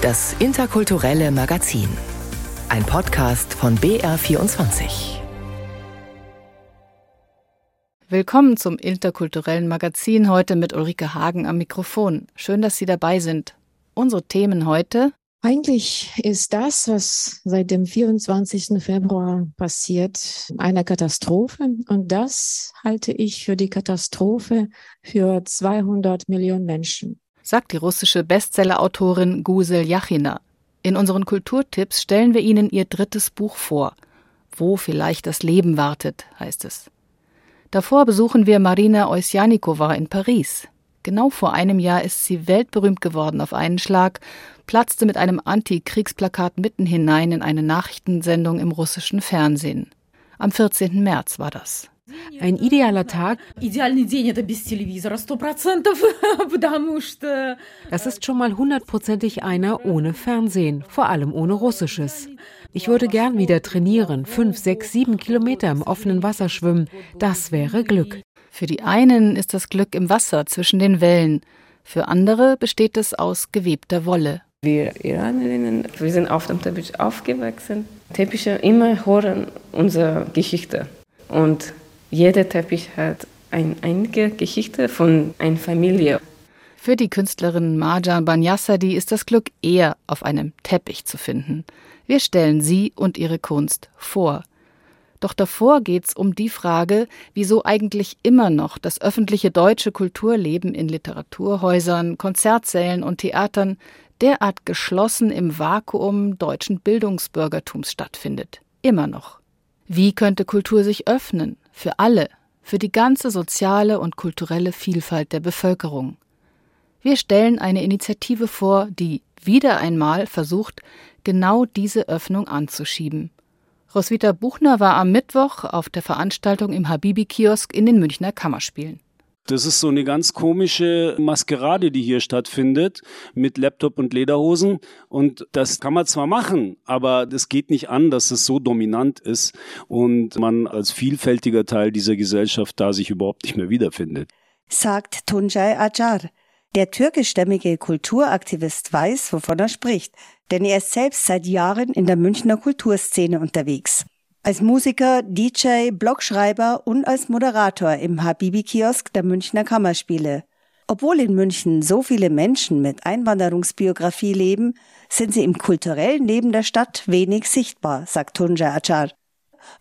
Das interkulturelle Magazin. Ein Podcast von BR24. Willkommen zum interkulturellen Magazin heute mit Ulrike Hagen am Mikrofon. Schön, dass Sie dabei sind. Unsere Themen heute eigentlich ist das, was seit dem 24. Februar passiert, eine Katastrophe. Und das halte ich für die Katastrophe für 200 Millionen Menschen. Sagt die russische Bestsellerautorin Gusel Yachina. In unseren Kulturtipps stellen wir Ihnen ihr drittes Buch vor. Wo vielleicht das Leben wartet, heißt es. Davor besuchen wir Marina Oisjanikova in Paris. Genau vor einem Jahr ist sie weltberühmt geworden auf einen Schlag, platzte mit einem Anti-Kriegsplakat mitten hinein in eine Nachrichtensendung im russischen Fernsehen. Am 14. März war das. Ein idealer Tag. Das ist schon mal hundertprozentig einer ohne Fernsehen, vor allem ohne Russisches. Ich würde gern wieder trainieren, fünf, sechs, sieben Kilometer im offenen Wasser schwimmen. Das wäre Glück. Für die einen ist das Glück im Wasser zwischen den Wellen, für andere besteht es aus gewebter Wolle. Wir Iranerinnen, wir sind auf dem Teppich aufgewachsen. Teppiche immer hören unsere Geschichte. Und jeder Teppich hat eine Geschichte von einer Familie. Für die Künstlerin Marjan Banyasadi ist das Glück eher auf einem Teppich zu finden. Wir stellen sie und ihre Kunst vor. Doch davor geht's um die Frage, wieso eigentlich immer noch das öffentliche deutsche Kulturleben in Literaturhäusern, Konzertsälen und Theatern derart geschlossen im Vakuum deutschen Bildungsbürgertums stattfindet. Immer noch. Wie könnte Kultur sich öffnen? Für alle, für die ganze soziale und kulturelle Vielfalt der Bevölkerung. Wir stellen eine Initiative vor, die wieder einmal versucht, genau diese Öffnung anzuschieben. Roswitha Buchner war am Mittwoch auf der Veranstaltung im Habibi-Kiosk in den Münchner Kammerspielen. Das ist so eine ganz komische Maskerade, die hier stattfindet, mit Laptop und Lederhosen. Und das kann man zwar machen, aber das geht nicht an, dass es so dominant ist und man als vielfältiger Teil dieser Gesellschaft da sich überhaupt nicht mehr wiederfindet. Sagt Tunjai Acar. Der türkischstämmige Kulturaktivist weiß, wovon er spricht, denn er ist selbst seit Jahren in der Münchner Kulturszene unterwegs. Als Musiker, DJ, Blogschreiber und als Moderator im Habibi-Kiosk der Münchner Kammerspiele. Obwohl in München so viele Menschen mit Einwanderungsbiografie leben, sind sie im kulturellen Leben der Stadt wenig sichtbar, sagt Tunja Achar.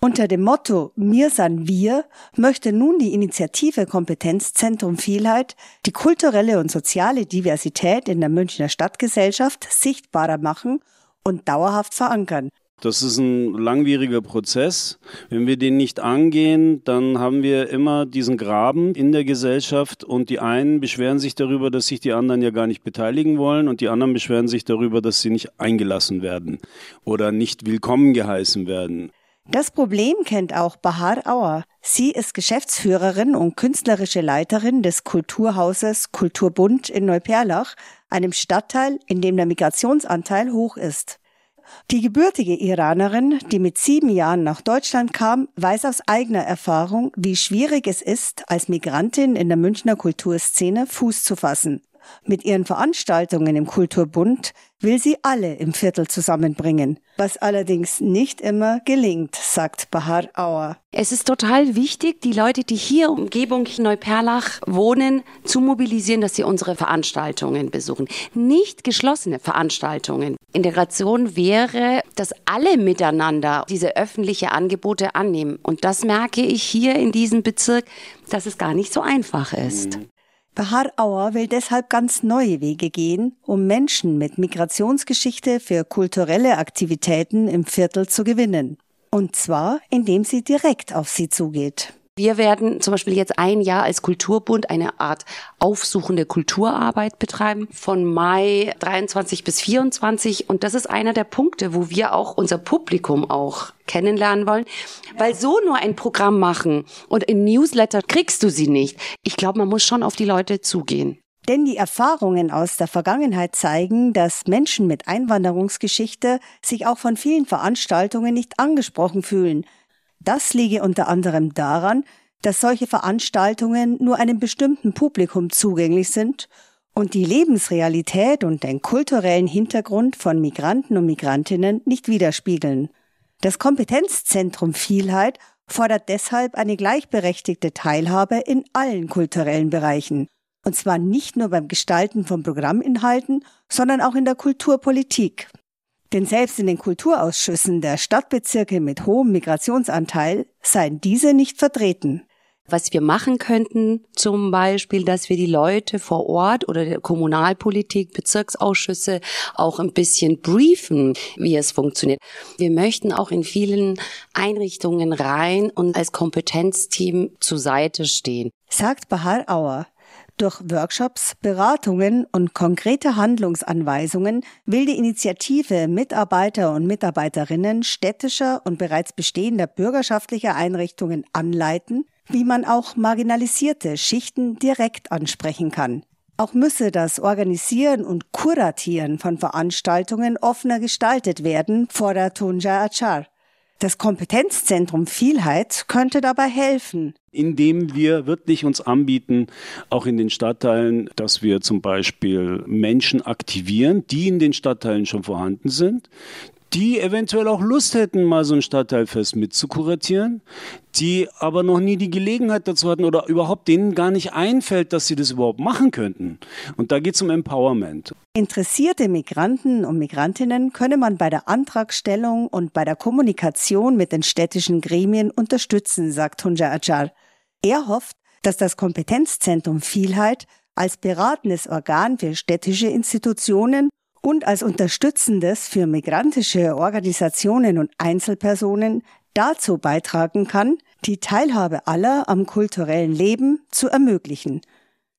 Unter dem Motto Mir san wir möchte nun die Initiative Kompetenzzentrum Vielheit die kulturelle und soziale Diversität in der Münchner Stadtgesellschaft sichtbarer machen und dauerhaft verankern. Das ist ein langwieriger Prozess. Wenn wir den nicht angehen, dann haben wir immer diesen Graben in der Gesellschaft und die einen beschweren sich darüber, dass sich die anderen ja gar nicht beteiligen wollen und die anderen beschweren sich darüber, dass sie nicht eingelassen werden oder nicht willkommen geheißen werden. Das Problem kennt auch Bahar Auer. Sie ist Geschäftsführerin und künstlerische Leiterin des Kulturhauses Kulturbund in Neuperlach, einem Stadtteil, in dem der Migrationsanteil hoch ist. Die gebürtige Iranerin, die mit sieben Jahren nach Deutschland kam, weiß aus eigener Erfahrung, wie schwierig es ist, als Migrantin in der Münchner Kulturszene Fuß zu fassen. Mit ihren Veranstaltungen im Kulturbund will sie alle im Viertel zusammenbringen, was allerdings nicht immer gelingt, sagt Bahar Auer. Es ist total wichtig, die Leute, die hier Umgebung Neuperlach wohnen, zu mobilisieren, dass sie unsere Veranstaltungen besuchen. Nicht geschlossene Veranstaltungen. Integration wäre, dass alle miteinander diese öffentliche Angebote annehmen. Und das merke ich hier in diesem Bezirk, dass es gar nicht so einfach ist. Mhm. Bahar Auer will deshalb ganz neue Wege gehen, um Menschen mit Migrationsgeschichte für kulturelle Aktivitäten im Viertel zu gewinnen. Und zwar, indem sie direkt auf sie zugeht. Wir werden zum Beispiel jetzt ein Jahr als Kulturbund eine Art aufsuchende Kulturarbeit betreiben von Mai 23 bis 24 und das ist einer der Punkte, wo wir auch unser Publikum auch kennenlernen wollen, weil so nur ein Programm machen und in Newsletter kriegst du sie nicht. Ich glaube, man muss schon auf die Leute zugehen. Denn die Erfahrungen aus der Vergangenheit zeigen, dass Menschen mit Einwanderungsgeschichte sich auch von vielen Veranstaltungen nicht angesprochen fühlen, das liege unter anderem daran, dass solche Veranstaltungen nur einem bestimmten Publikum zugänglich sind und die Lebensrealität und den kulturellen Hintergrund von Migranten und Migrantinnen nicht widerspiegeln. Das Kompetenzzentrum Vielheit fordert deshalb eine gleichberechtigte Teilhabe in allen kulturellen Bereichen. Und zwar nicht nur beim Gestalten von Programminhalten, sondern auch in der Kulturpolitik. Denn selbst in den Kulturausschüssen der Stadtbezirke mit hohem Migrationsanteil seien diese nicht vertreten. Was wir machen könnten, zum Beispiel, dass wir die Leute vor Ort oder der Kommunalpolitik, Bezirksausschüsse auch ein bisschen briefen, wie es funktioniert. Wir möchten auch in vielen Einrichtungen rein und als Kompetenzteam zur Seite stehen. Sagt Bahar Auer. Durch Workshops, Beratungen und konkrete Handlungsanweisungen will die Initiative Mitarbeiter und Mitarbeiterinnen städtischer und bereits bestehender bürgerschaftlicher Einrichtungen anleiten, wie man auch marginalisierte Schichten direkt ansprechen kann. Auch müsse das Organisieren und Kuratieren von Veranstaltungen offener gestaltet werden, fordert Tunja Achar. Das Kompetenzzentrum Vielheit könnte dabei helfen. Indem wir wirklich uns anbieten, auch in den Stadtteilen, dass wir zum Beispiel Menschen aktivieren, die in den Stadtteilen schon vorhanden sind, die eventuell auch Lust hätten, mal so ein Stadtteilfest mitzukuratieren, die aber noch nie die Gelegenheit dazu hatten oder überhaupt denen gar nicht einfällt, dass sie das überhaupt machen könnten. Und da geht es um Empowerment. Interessierte Migranten und Migrantinnen könne man bei der Antragstellung und bei der Kommunikation mit den städtischen Gremien unterstützen, sagt Tunja Ajar. Er hofft, dass das Kompetenzzentrum Vielheit als beratendes Organ für städtische Institutionen und als unterstützendes für migrantische Organisationen und Einzelpersonen dazu beitragen kann, die Teilhabe aller am kulturellen Leben zu ermöglichen.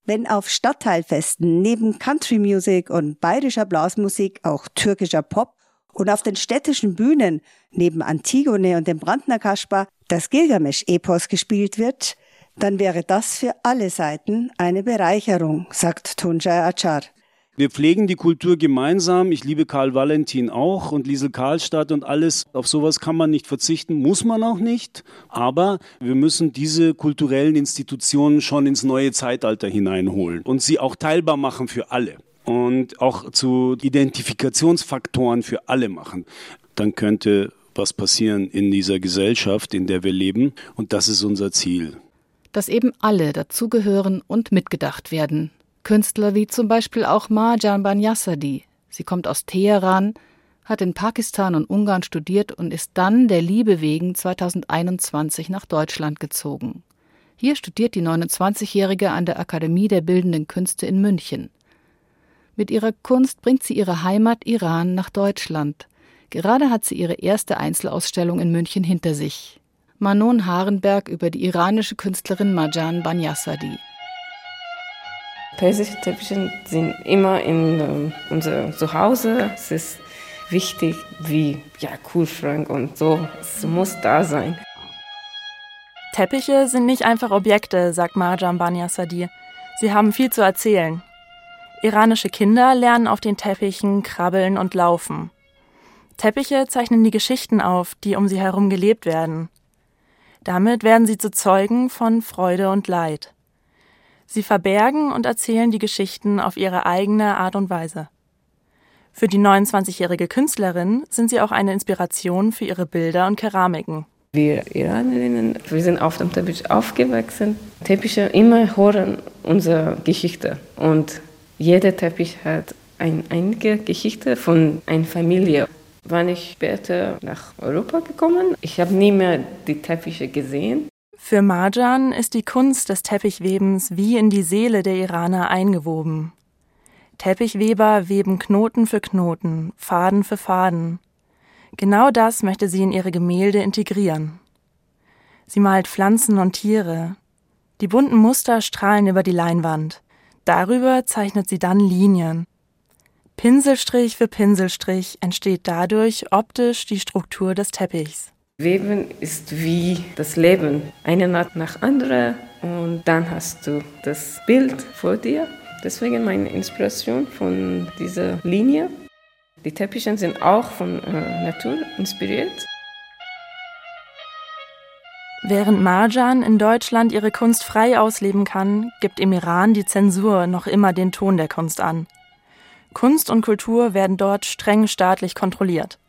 Wenn auf Stadtteilfesten neben Country Music und bayerischer Blasmusik auch türkischer Pop und auf den städtischen Bühnen neben Antigone und dem Brandner Kaspar das Gilgamesch-Epos gespielt wird, dann wäre das für alle Seiten eine Bereicherung, sagt Tunjai Achar. Wir pflegen die Kultur gemeinsam. Ich liebe Karl Valentin auch und Liesel Karlstadt und alles. Auf sowas kann man nicht verzichten, muss man auch nicht. Aber wir müssen diese kulturellen Institutionen schon ins neue Zeitalter hineinholen und sie auch teilbar machen für alle und auch zu Identifikationsfaktoren für alle machen. Dann könnte was passieren in dieser Gesellschaft, in der wir leben. Und das ist unser Ziel. Dass eben alle dazugehören und mitgedacht werden. Künstler wie zum Beispiel auch Marjan Banyasadi. Sie kommt aus Teheran, hat in Pakistan und Ungarn studiert und ist dann der Liebe wegen 2021 nach Deutschland gezogen. Hier studiert die 29-Jährige an der Akademie der Bildenden Künste in München. Mit ihrer Kunst bringt sie ihre Heimat Iran nach Deutschland. Gerade hat sie ihre erste Einzelausstellung in München hinter sich. Manon Harenberg über die iranische Künstlerin Marjan Banyasadi. Persische Teppiche sind immer in ähm, unserem Zuhause. Es ist wichtig, wie ja, Kühlschrank und so. Es muss da sein. Teppiche sind nicht einfach Objekte, sagt Marjan Bania Sadir. Sie haben viel zu erzählen. Iranische Kinder lernen auf den Teppichen krabbeln und laufen. Teppiche zeichnen die Geschichten auf, die um sie herum gelebt werden. Damit werden sie zu Zeugen von Freude und Leid. Sie verbergen und erzählen die Geschichten auf ihre eigene Art und Weise. Für die 29-jährige Künstlerin sind sie auch eine Inspiration für ihre Bilder und Keramiken. Wir Iranerinnen, wir sind auf dem Teppich aufgewachsen. Teppiche immer hören unsere Geschichte und jeder Teppich hat eine einige Geschichte von einer Familie. Wann ich später nach Europa gekommen, ich habe nie mehr die Teppiche gesehen. Für Marjan ist die Kunst des Teppichwebens wie in die Seele der Iraner eingewoben. Teppichweber weben Knoten für Knoten, Faden für Faden. Genau das möchte sie in ihre Gemälde integrieren. Sie malt Pflanzen und Tiere. Die bunten Muster strahlen über die Leinwand. Darüber zeichnet sie dann Linien. Pinselstrich für Pinselstrich entsteht dadurch optisch die Struktur des Teppichs. Weben ist wie das Leben, eine Nacht nach anderer und dann hast du das Bild vor dir. Deswegen meine Inspiration von dieser Linie. Die Teppiche sind auch von äh, Natur inspiriert. Während Marjan in Deutschland ihre Kunst frei ausleben kann, gibt im Iran die Zensur noch immer den Ton der Kunst an. Kunst und Kultur werden dort streng staatlich kontrolliert.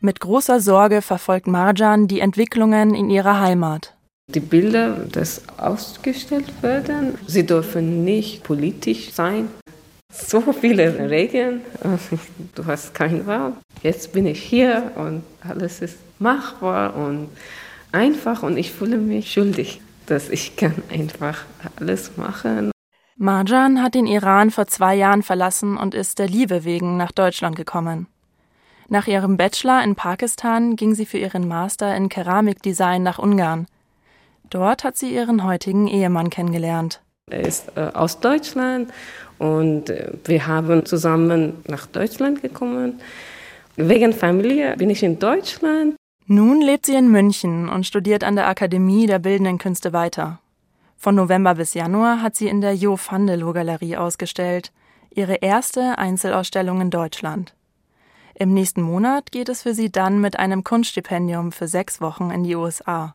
Mit großer Sorge verfolgt Marjan die Entwicklungen in ihrer Heimat. Die Bilder, das ausgestellt werden, sie dürfen nicht politisch sein. So viele Regeln, du hast keine Wahl. Jetzt bin ich hier und alles ist machbar und einfach und ich fühle mich schuldig, dass ich kann einfach alles machen. Marjan hat den Iran vor zwei Jahren verlassen und ist der Liebe wegen nach Deutschland gekommen. Nach ihrem Bachelor in Pakistan ging sie für ihren Master in Keramikdesign nach Ungarn. Dort hat sie ihren heutigen Ehemann kennengelernt. Er ist äh, aus Deutschland und äh, wir haben zusammen nach Deutschland gekommen. Wegen Familie bin ich in Deutschland. Nun lebt sie in München und studiert an der Akademie der Bildenden Künste weiter. Von November bis Januar hat sie in der Jo Vandelow Galerie ausgestellt, ihre erste Einzelausstellung in Deutschland. Im nächsten Monat geht es für sie dann mit einem Kunststipendium für sechs Wochen in die USA.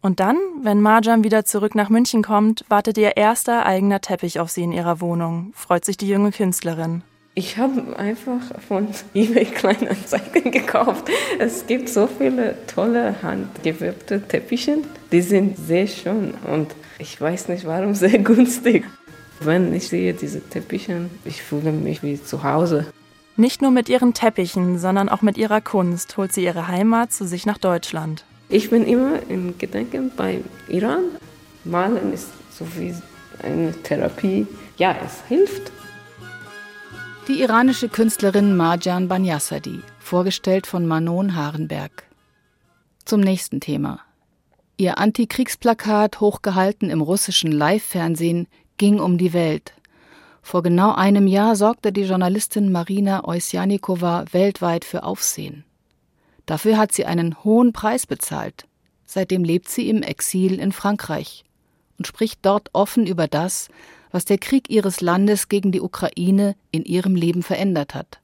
Und dann, wenn Marjam wieder zurück nach München kommt, wartet ihr erster eigener Teppich auf sie in ihrer Wohnung, freut sich die junge Künstlerin. Ich habe einfach von eBay Kleinanzeigen gekauft. Es gibt so viele tolle handgewebte Teppiche, die sind sehr schön und ich weiß nicht warum sehr günstig. Wenn ich sehe diese Teppiche, ich fühle mich wie zu Hause. Nicht nur mit ihren Teppichen, sondern auch mit ihrer Kunst holt sie ihre Heimat zu sich nach Deutschland. Ich bin immer in Gedanken bei Iran. Malen ist so wie eine Therapie. Ja, es hilft. Die iranische Künstlerin Marjan Banyassadi, vorgestellt von Manon Harenberg. Zum nächsten Thema. Ihr Antikriegsplakat, hochgehalten im russischen Live-Fernsehen, ging um die Welt. Vor genau einem Jahr sorgte die Journalistin Marina Oisjanikowa weltweit für Aufsehen. Dafür hat sie einen hohen Preis bezahlt. Seitdem lebt sie im Exil in Frankreich und spricht dort offen über das, was der Krieg ihres Landes gegen die Ukraine in ihrem Leben verändert hat.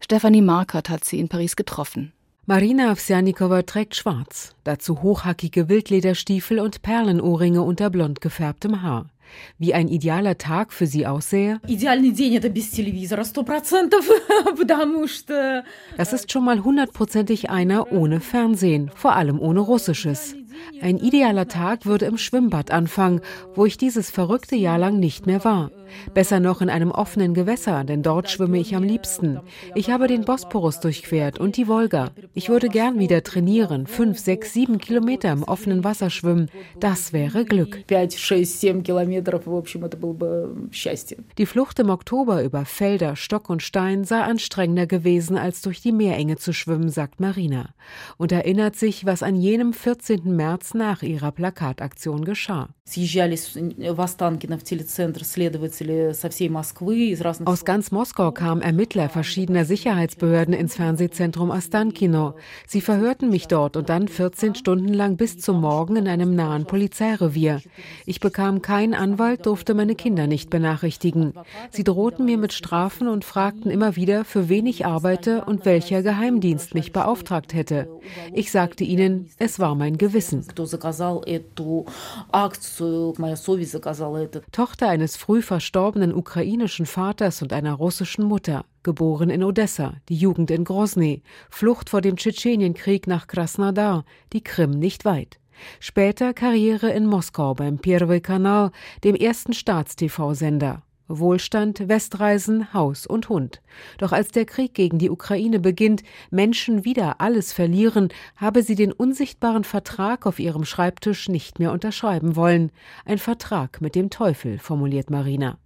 Stefanie Markert hat sie in Paris getroffen. Marina Ovsjanikova trägt schwarz, dazu hochhackige Wildlederstiefel und Perlenohrringe unter blond gefärbtem Haar. Wie ein idealer Tag für sie aussähe? Das ist schon mal hundertprozentig einer ohne Fernsehen, vor allem ohne Russisches. Ein idealer Tag würde im Schwimmbad anfangen, wo ich dieses verrückte Jahr lang nicht mehr war. Besser noch in einem offenen Gewässer, denn dort schwimme ich am liebsten. Ich habe den Bosporus durchquert und die Wolga. Ich würde gern wieder trainieren, fünf, sechs, sieben Kilometer im offenen Wasser schwimmen. Das wäre Glück. Die Flucht im Oktober über Felder, Stock und Stein sei anstrengender gewesen, als durch die Meerenge zu schwimmen, sagt Marina. Und erinnert sich, was an jenem 14. März nach ihrer Plakataktion geschah. Aus ganz Moskau kamen Ermittler verschiedener Sicherheitsbehörden ins Fernsehzentrum Ostankino. Sie verhörten mich dort und dann 14 Stunden lang bis zum Morgen in einem nahen Polizeirevier. Ich bekam keinen Anwalt, durfte meine Kinder nicht benachrichtigen. Sie drohten mir mit Strafen und fragten immer wieder, für wen ich arbeite und welcher Geheimdienst mich beauftragt hätte. Ich sagte ihnen, es war mein Gewissen Tochter eines früh verstorbenen ukrainischen Vaters und einer russischen Mutter, geboren in Odessa, die Jugend in Grozny, Flucht vor dem Tschetschenienkrieg nach Krasnodar, die Krim nicht weit. Später Karriere in Moskau beim Первый Kanal, dem ersten Staats-TV-Sender. Wohlstand, Westreisen, Haus und Hund. Doch als der Krieg gegen die Ukraine beginnt, Menschen wieder alles verlieren, habe sie den unsichtbaren Vertrag auf ihrem Schreibtisch nicht mehr unterschreiben wollen. Ein Vertrag mit dem Teufel, formuliert Marina.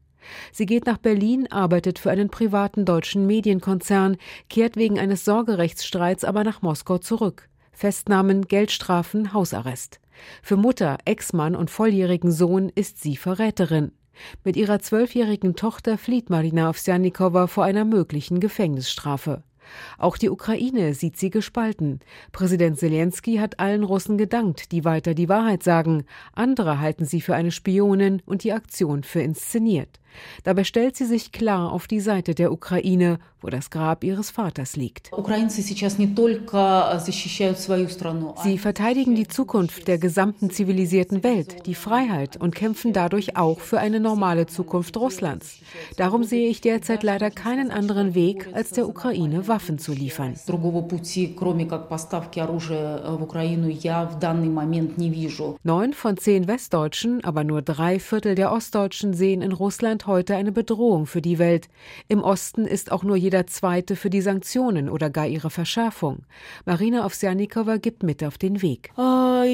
Sie geht nach Berlin, arbeitet für einen privaten deutschen Medienkonzern, kehrt wegen eines Sorgerechtsstreits aber nach Moskau zurück. Festnahmen, Geldstrafen, Hausarrest. Für Mutter, Ex-Mann und volljährigen Sohn ist sie Verräterin. Mit ihrer zwölfjährigen Tochter flieht Marina Ovsjanikowa vor einer möglichen Gefängnisstrafe. Auch die Ukraine sieht sie gespalten. Präsident Zelensky hat allen Russen gedankt, die weiter die Wahrheit sagen. Andere halten sie für eine Spionin und die Aktion für inszeniert. Dabei stellt sie sich klar auf die Seite der Ukraine, wo das Grab ihres Vaters liegt. Sie verteidigen die Zukunft der gesamten zivilisierten Welt, die Freiheit und kämpfen dadurch auch für eine normale Zukunft Russlands. Darum sehe ich derzeit leider keinen anderen Weg, als der Ukraine Waffen zu liefern. Neun von zehn Westdeutschen, aber nur drei Viertel der Ostdeutschen sehen in Russland heute eine Bedrohung für die Welt. Im Osten ist auch nur jeder Zweite für die Sanktionen oder gar ihre Verschärfung. Marina Ovsjanikova gibt mit auf den Weg. Э,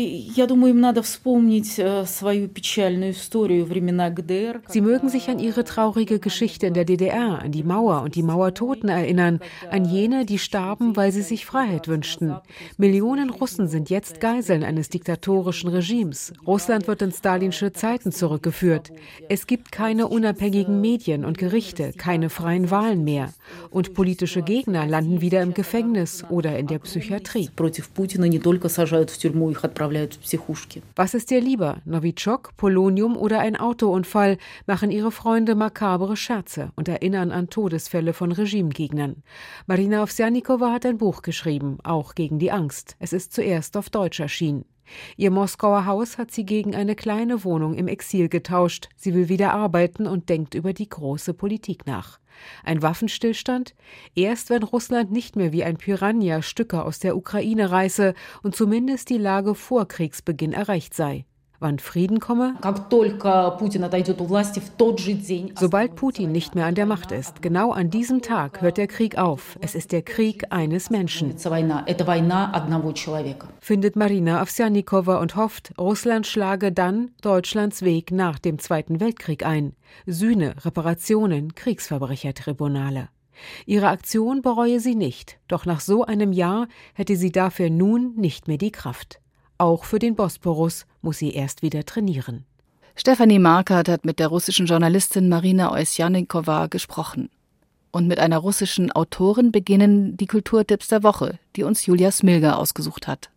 Sie mögen sich an ihre traurige Geschichte in der DDR, an die Mauer und die Mauertoten erinnern, an jene, die starben, weil sie sich Freiheit wünschten. Millionen Russen sind jetzt Geiseln eines diktatorischen Regimes. Russland wird in stalinsche Zeiten zurückgeführt. Es gibt keine unabhängigen Medien und Gerichte, keine freien Wahlen mehr. Und politische Gegner landen wieder im Gefängnis oder in der Psychiatrie. Was ist dir lieber, Novichok, Polonium oder ein Autounfall, machen ihre Freunde makabere Scherze und erinnern an Todesfälle von Regimegegnern. Marina Ovsjanikova hat ein Buch geschrieben, auch gegen die Angst. Es ist zuerst auf Deutsch erschienen. Ihr Moskauer Haus hat sie gegen eine kleine Wohnung im Exil getauscht. Sie will wieder arbeiten und denkt über die große Politik nach. Ein Waffenstillstand? Erst wenn Russland nicht mehr wie ein Piranha Stücke aus der Ukraine reiße und zumindest die Lage vor Kriegsbeginn erreicht sei. Wann Frieden komme? Sobald Putin nicht mehr an der Macht ist, genau an diesem Tag hört der Krieg auf. Es ist der Krieg eines Menschen. Findet Marina Avsjanikova und hofft, Russland schlage dann Deutschlands Weg nach dem Zweiten Weltkrieg ein. Sühne, Reparationen, Kriegsverbrechertribunale. Ihre Aktion bereue sie nicht, doch nach so einem Jahr hätte sie dafür nun nicht mehr die Kraft. Auch für den Bosporus muss sie erst wieder trainieren. Stefanie Markert hat mit der russischen Journalistin Marina Oysjanikowa gesprochen. Und mit einer russischen Autorin beginnen die Kulturtipps der Woche, die uns Julia Smilger ausgesucht hat.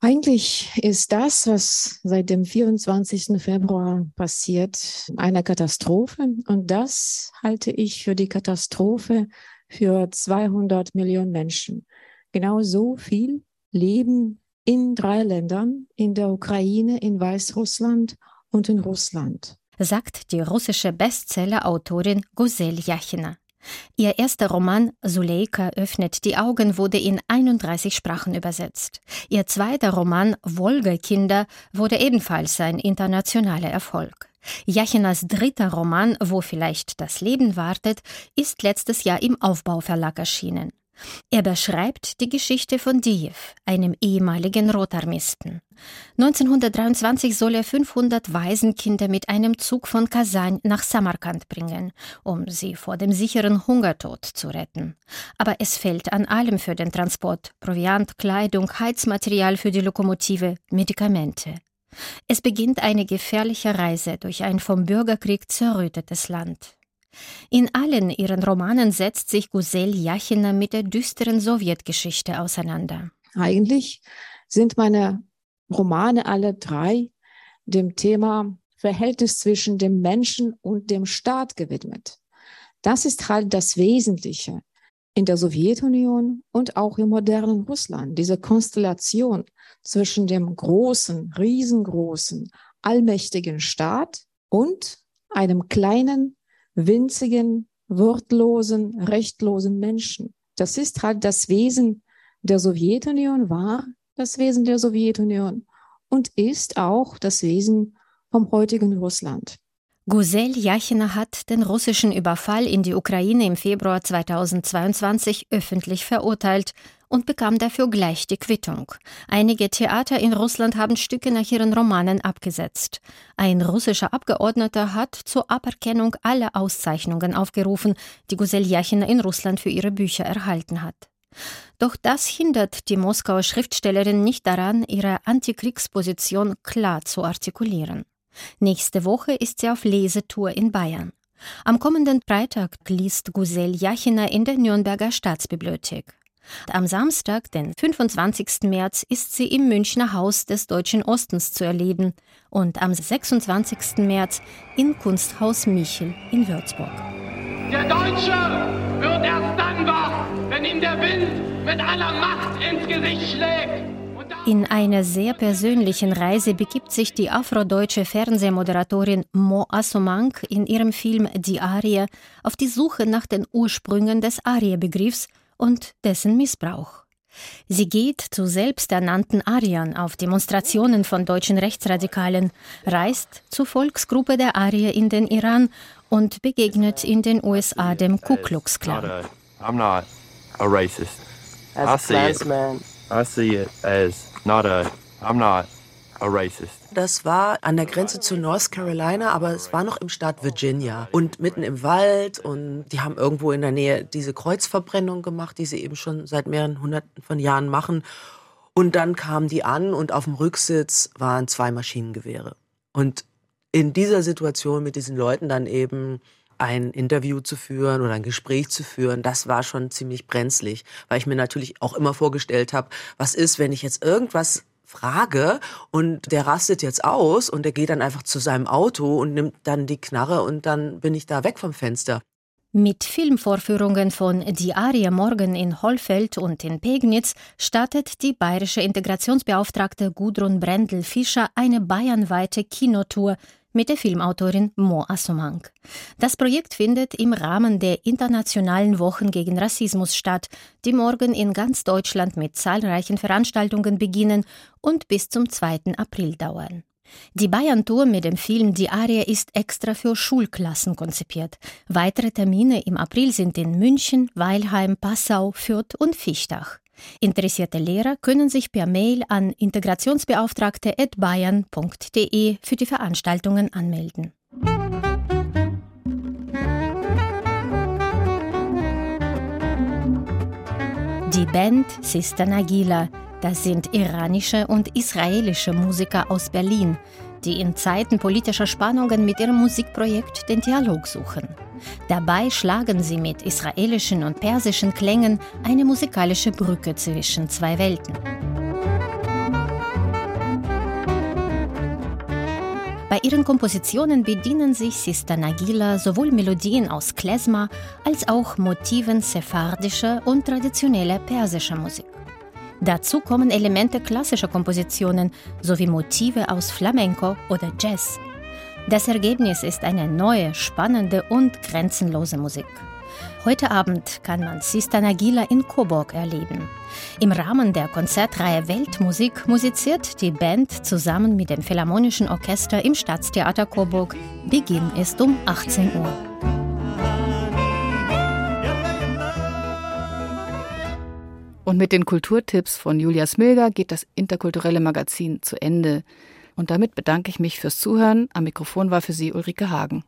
Eigentlich ist das, was seit dem 24. Februar passiert, eine Katastrophe. Und das halte ich für die Katastrophe für 200 Millionen Menschen. Genau so viel leben in drei Ländern, in der Ukraine, in Weißrussland und in Russland. Sagt die russische Bestseller-Autorin Guzel Yachina. Ihr erster Roman Suleika öffnet die Augen wurde in 31 Sprachen übersetzt. Ihr zweiter Roman Wolga-Kinder wurde ebenfalls ein internationaler Erfolg. Jachinas dritter Roman Wo vielleicht das Leben wartet ist letztes Jahr im Aufbauverlag erschienen. Er beschreibt die Geschichte von Diev, einem ehemaligen Rotarmisten. 1923 soll er 500 Waisenkinder mit einem Zug von Kasan nach Samarkand bringen, um sie vor dem sicheren Hungertod zu retten. Aber es fehlt an allem für den Transport: Proviant, Kleidung, Heizmaterial für die Lokomotive, Medikamente. Es beginnt eine gefährliche Reise durch ein vom Bürgerkrieg zerrüttetes Land. In allen ihren Romanen setzt sich Gusel Jachina mit der düsteren Sowjetgeschichte auseinander. Eigentlich sind meine Romane alle drei dem Thema Verhältnis zwischen dem Menschen und dem Staat gewidmet. Das ist halt das Wesentliche in der Sowjetunion und auch im modernen Russland, diese Konstellation zwischen dem großen, riesengroßen, allmächtigen Staat und einem kleinen, winzigen, wortlosen, rechtlosen Menschen. Das ist halt das Wesen der Sowjetunion, war das Wesen der Sowjetunion und ist auch das Wesen vom heutigen Russland. Guzel Jachina hat den russischen Überfall in die Ukraine im Februar 2022 öffentlich verurteilt und bekam dafür gleich die Quittung. Einige Theater in Russland haben Stücke nach ihren Romanen abgesetzt. Ein russischer Abgeordneter hat zur Aberkennung aller Auszeichnungen aufgerufen, die Guzel Jachina in Russland für ihre Bücher erhalten hat. Doch das hindert die Moskauer Schriftstellerin nicht daran, ihre Antikriegsposition klar zu artikulieren. Nächste Woche ist sie auf Lesetour in Bayern. Am kommenden Freitag liest Gusel Jachina in der Nürnberger Staatsbibliothek. Am Samstag, den 25. März, ist sie im Münchner Haus des Deutschen Ostens zu erleben und am 26. März im Kunsthaus Michel in Würzburg. Der Deutsche wird erst dann wach, wenn ihm der Wind mit aller Macht ins Gesicht schlägt. In einer sehr persönlichen Reise begibt sich die afrodeutsche Fernsehmoderatorin Mo Assomang in ihrem Film Die Arie auf die Suche nach den Ursprüngen des Arie-Begriffs und dessen Missbrauch. Sie geht zu selbsternannten Ariern auf Demonstrationen von deutschen Rechtsradikalen, reist zur Volksgruppe der Arier in den Iran und begegnet in den USA dem Ku Klux Klan. I'm not a racist. As I see it. I see it as not a, I'm not. Das war an der Grenze zu North Carolina, aber es war noch im Staat Virginia und mitten im Wald und die haben irgendwo in der Nähe diese Kreuzverbrennung gemacht, die sie eben schon seit mehreren hunderten von Jahren machen. Und dann kamen die an und auf dem Rücksitz waren zwei Maschinengewehre. Und in dieser Situation mit diesen Leuten dann eben ein Interview zu führen oder ein Gespräch zu führen, das war schon ziemlich brenzlig, weil ich mir natürlich auch immer vorgestellt habe, was ist, wenn ich jetzt irgendwas frage und der rastet jetzt aus und der geht dann einfach zu seinem Auto und nimmt dann die Knarre und dann bin ich da weg vom Fenster. Mit Filmvorführungen von Die Arie Morgen in Hollfeld und in Pegnitz startet die bayerische Integrationsbeauftragte Gudrun Brendel-Fischer eine bayernweite Kinotour mit der Filmautorin Mo Assomang. Das Projekt findet im Rahmen der Internationalen Wochen gegen Rassismus statt, die morgen in ganz Deutschland mit zahlreichen Veranstaltungen beginnen und bis zum 2. April dauern. Die Bayern-Tour mit dem Film Die Arie ist extra für Schulklassen konzipiert. Weitere Termine im April sind in München, Weilheim, Passau, Fürth und Fichtach. Interessierte Lehrer können sich per Mail an integrationsbeauftragte.bayern.de für die Veranstaltungen anmelden. Die Band Sister Nagila, das sind iranische und israelische Musiker aus Berlin, die in Zeiten politischer Spannungen mit ihrem Musikprojekt den Dialog suchen. Dabei schlagen sie mit israelischen und persischen Klängen eine musikalische Brücke zwischen zwei Welten. Bei ihren Kompositionen bedienen sich Sister Nagila sowohl Melodien aus Klezmer als auch Motiven sephardischer und traditioneller persischer Musik. Dazu kommen Elemente klassischer Kompositionen sowie Motive aus Flamenco oder Jazz. Das Ergebnis ist eine neue, spannende und grenzenlose Musik. Heute Abend kann man Sista Nagila in Coburg erleben. Im Rahmen der Konzertreihe Weltmusik musiziert die Band zusammen mit dem Philharmonischen Orchester im Staatstheater Coburg. Beginn ist um 18 Uhr. Und mit den Kulturtipps von Julia Smilger geht das interkulturelle Magazin zu Ende. Und damit bedanke ich mich fürs Zuhören. Am Mikrofon war für Sie Ulrike Hagen.